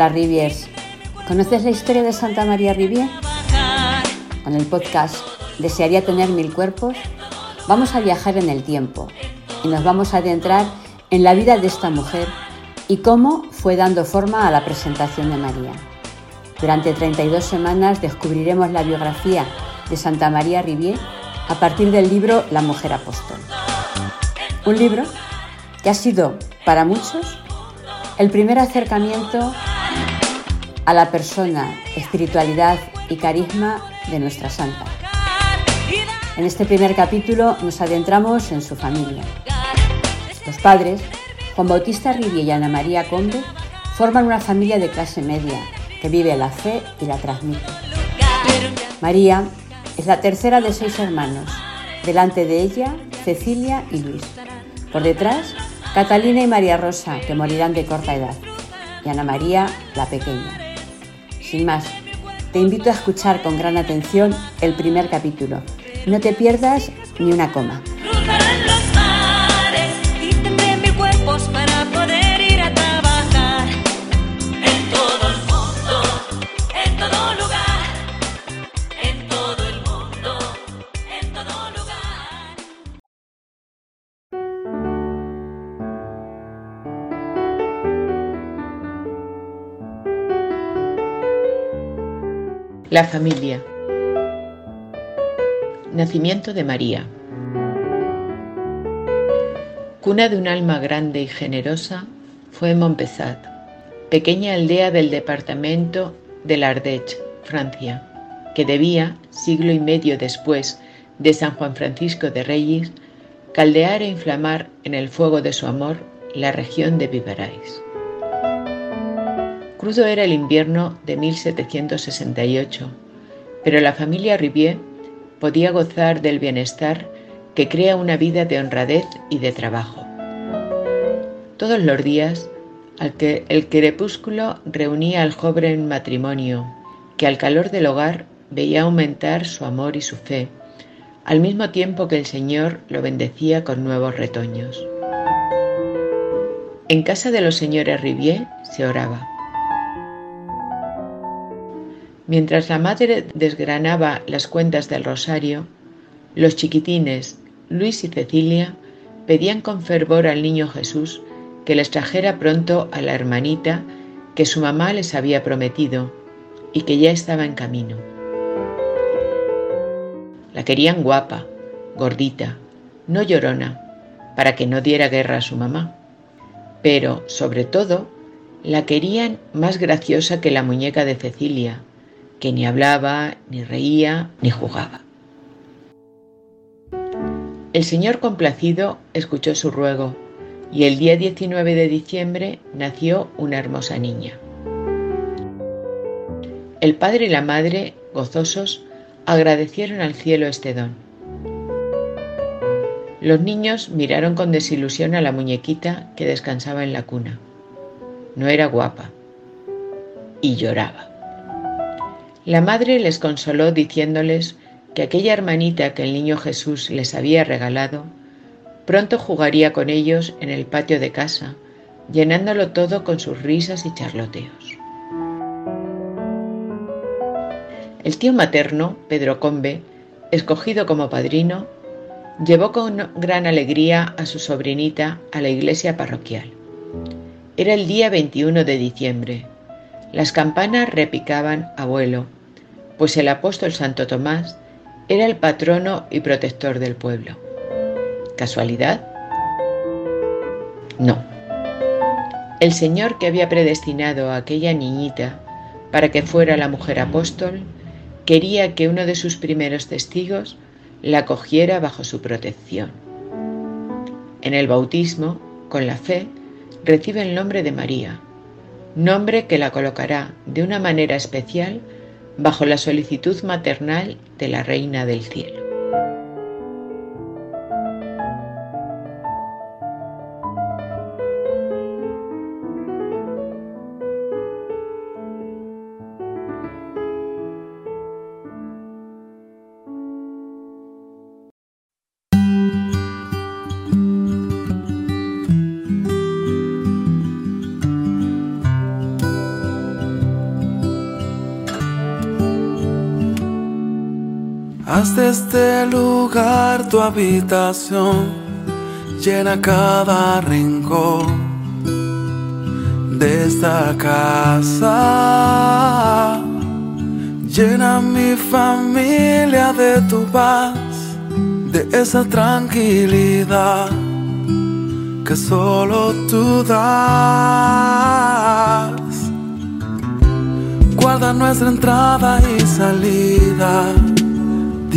Hola Riviers. ¿Conoces la historia de Santa María Rivier? Con el podcast Desearía tener mil cuerpos, vamos a viajar en el tiempo y nos vamos a adentrar en la vida de esta mujer y cómo fue dando forma a la presentación de María. Durante 32 semanas descubriremos la biografía de Santa María Rivier a partir del libro La mujer apóstol. Un libro que ha sido para muchos el primer acercamiento a la persona, espiritualidad y carisma de nuestra santa. En este primer capítulo nos adentramos en su familia. Los padres, Juan Bautista Rivier y Ana María Conde, forman una familia de clase media que vive la fe y la transmite. María es la tercera de seis hermanos. Delante de ella, Cecilia y Luis. Por detrás, Catalina y María Rosa, que morirán de corta edad, y Ana María, la pequeña. Sin más, te invito a escuchar con gran atención el primer capítulo. No te pierdas ni una coma. La familia. Nacimiento de María. Cuna de un alma grande y generosa fue Montpezat, pequeña aldea del departamento de Ardèche, Francia, que debía, siglo y medio después de San Juan Francisco de Reyes, caldear e inflamar en el fuego de su amor la región de Vivarais. Crudo era el invierno de 1768, pero la familia Rivier podía gozar del bienestar que crea una vida de honradez y de trabajo. Todos los días, al que el crepúsculo reunía al joven matrimonio, que al calor del hogar veía aumentar su amor y su fe, al mismo tiempo que el Señor lo bendecía con nuevos retoños. En casa de los señores Rivier se oraba. Mientras la madre desgranaba las cuentas del rosario, los chiquitines, Luis y Cecilia, pedían con fervor al niño Jesús que les trajera pronto a la hermanita que su mamá les había prometido y que ya estaba en camino. La querían guapa, gordita, no llorona, para que no diera guerra a su mamá. Pero, sobre todo, la querían más graciosa que la muñeca de Cecilia, que ni hablaba, ni reía, ni jugaba. El Señor complacido escuchó su ruego y el día 19 de diciembre nació una hermosa niña. El padre y la madre, gozosos, agradecieron al cielo este don. Los niños miraron con desilusión a la muñequita que descansaba en la cuna. No era guapa y lloraba. La madre les consoló diciéndoles que aquella hermanita que el niño Jesús les había regalado pronto jugaría con ellos en el patio de casa, llenándolo todo con sus risas y charloteos. El tío materno, Pedro Combe, escogido como padrino, llevó con gran alegría a su sobrinita a la iglesia parroquial. Era el día 21 de diciembre, las campanas repicaban a vuelo, pues el apóstol Santo Tomás era el patrono y protector del pueblo. ¿Casualidad? No. El Señor que había predestinado a aquella niñita para que fuera la mujer apóstol, quería que uno de sus primeros testigos la cogiera bajo su protección. En el bautismo, con la fe, recibe el nombre de María, nombre que la colocará de una manera especial bajo la solicitud maternal de la Reina del Cielo. De este lugar tu habitación, llena cada rincón de esta casa. Llena mi familia de tu paz, de esa tranquilidad que solo tú das. Guarda nuestra entrada y salida,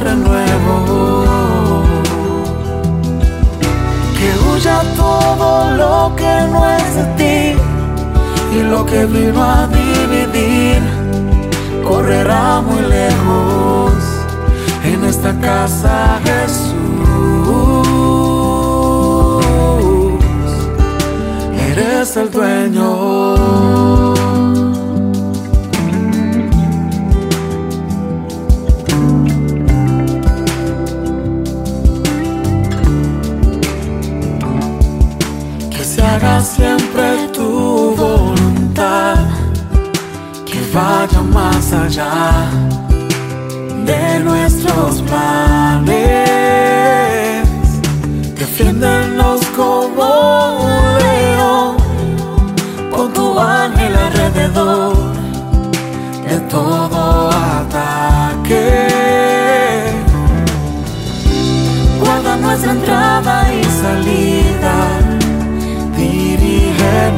renuevo. Que huya todo lo que no es de ti y lo que vino a dividir correrá muy lejos en esta casa Jesús. Eres el dueño.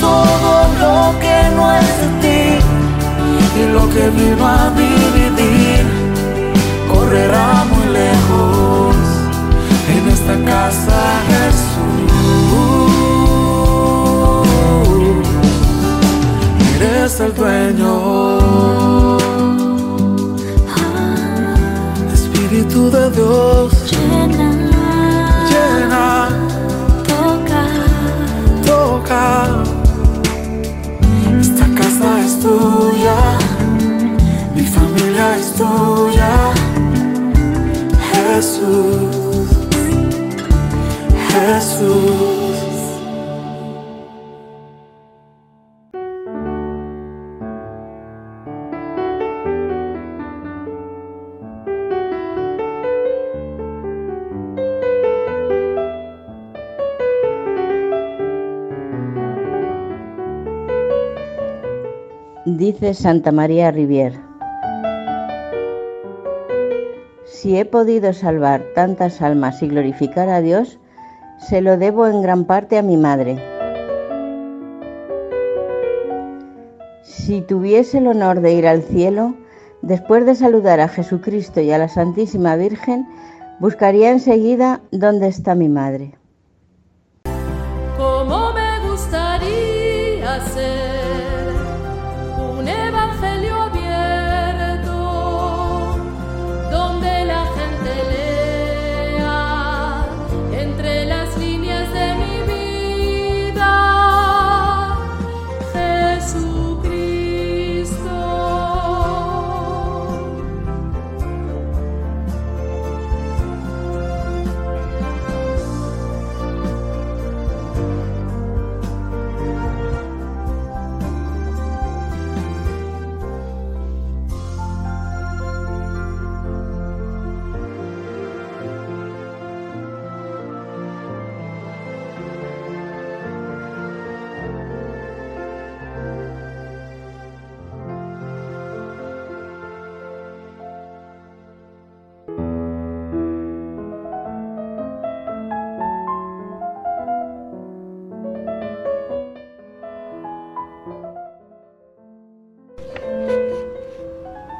Todo lo que no es de ti y lo que vino a dividir correrá muy lejos en esta casa Jesús. Eres el dueño. Dice Santa María Rivier, si he podido salvar tantas almas y glorificar a Dios, se lo debo en gran parte a mi madre. Si tuviese el honor de ir al cielo, después de saludar a Jesucristo y a la Santísima Virgen, buscaría enseguida dónde está mi madre.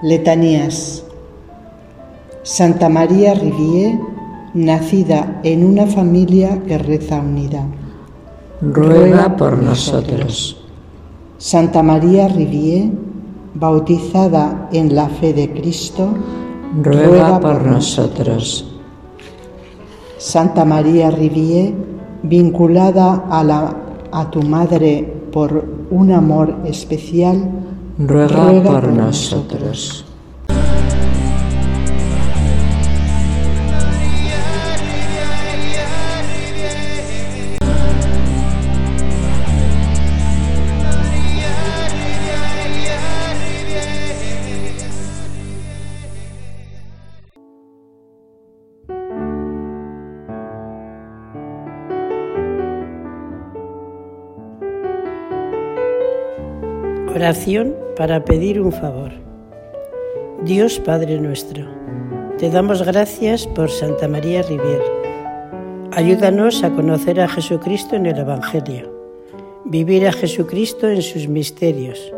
Letanías. Santa María Rivier, nacida en una familia que reza unida. Ruega por nosotros. Santa María Rivier, bautizada en la fe de Cristo, Ruega por nosotros. Santa María Rivier, vinculada a, la, a tu madre por un amor especial, Ruega por nosotros. Oración para pedir un favor. Dios Padre nuestro, te damos gracias por Santa María Rivier. Ayúdanos a conocer a Jesucristo en el Evangelio, vivir a Jesucristo en sus misterios,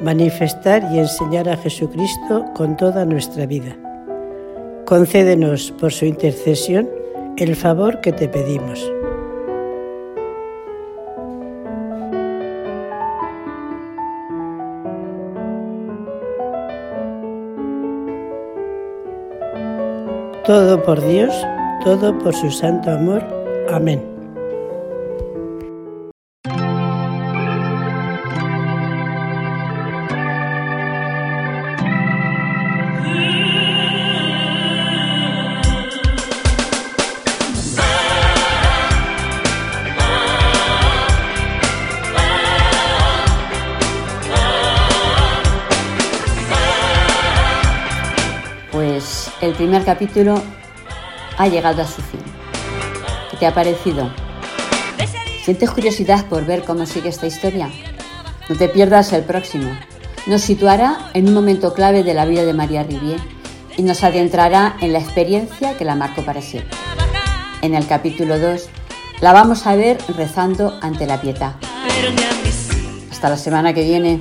manifestar y enseñar a Jesucristo con toda nuestra vida. Concédenos por su intercesión el favor que te pedimos. Todo por Dios, todo por su santo amor. Amén. El primer capítulo ha llegado a su fin. ¿Qué te ha parecido? ¿Sientes curiosidad por ver cómo sigue esta historia? No te pierdas el próximo. Nos situará en un momento clave de la vida de María Rivier y nos adentrará en la experiencia que la marcó para siempre. En el capítulo 2 la vamos a ver rezando ante la pietad. Hasta la semana que viene.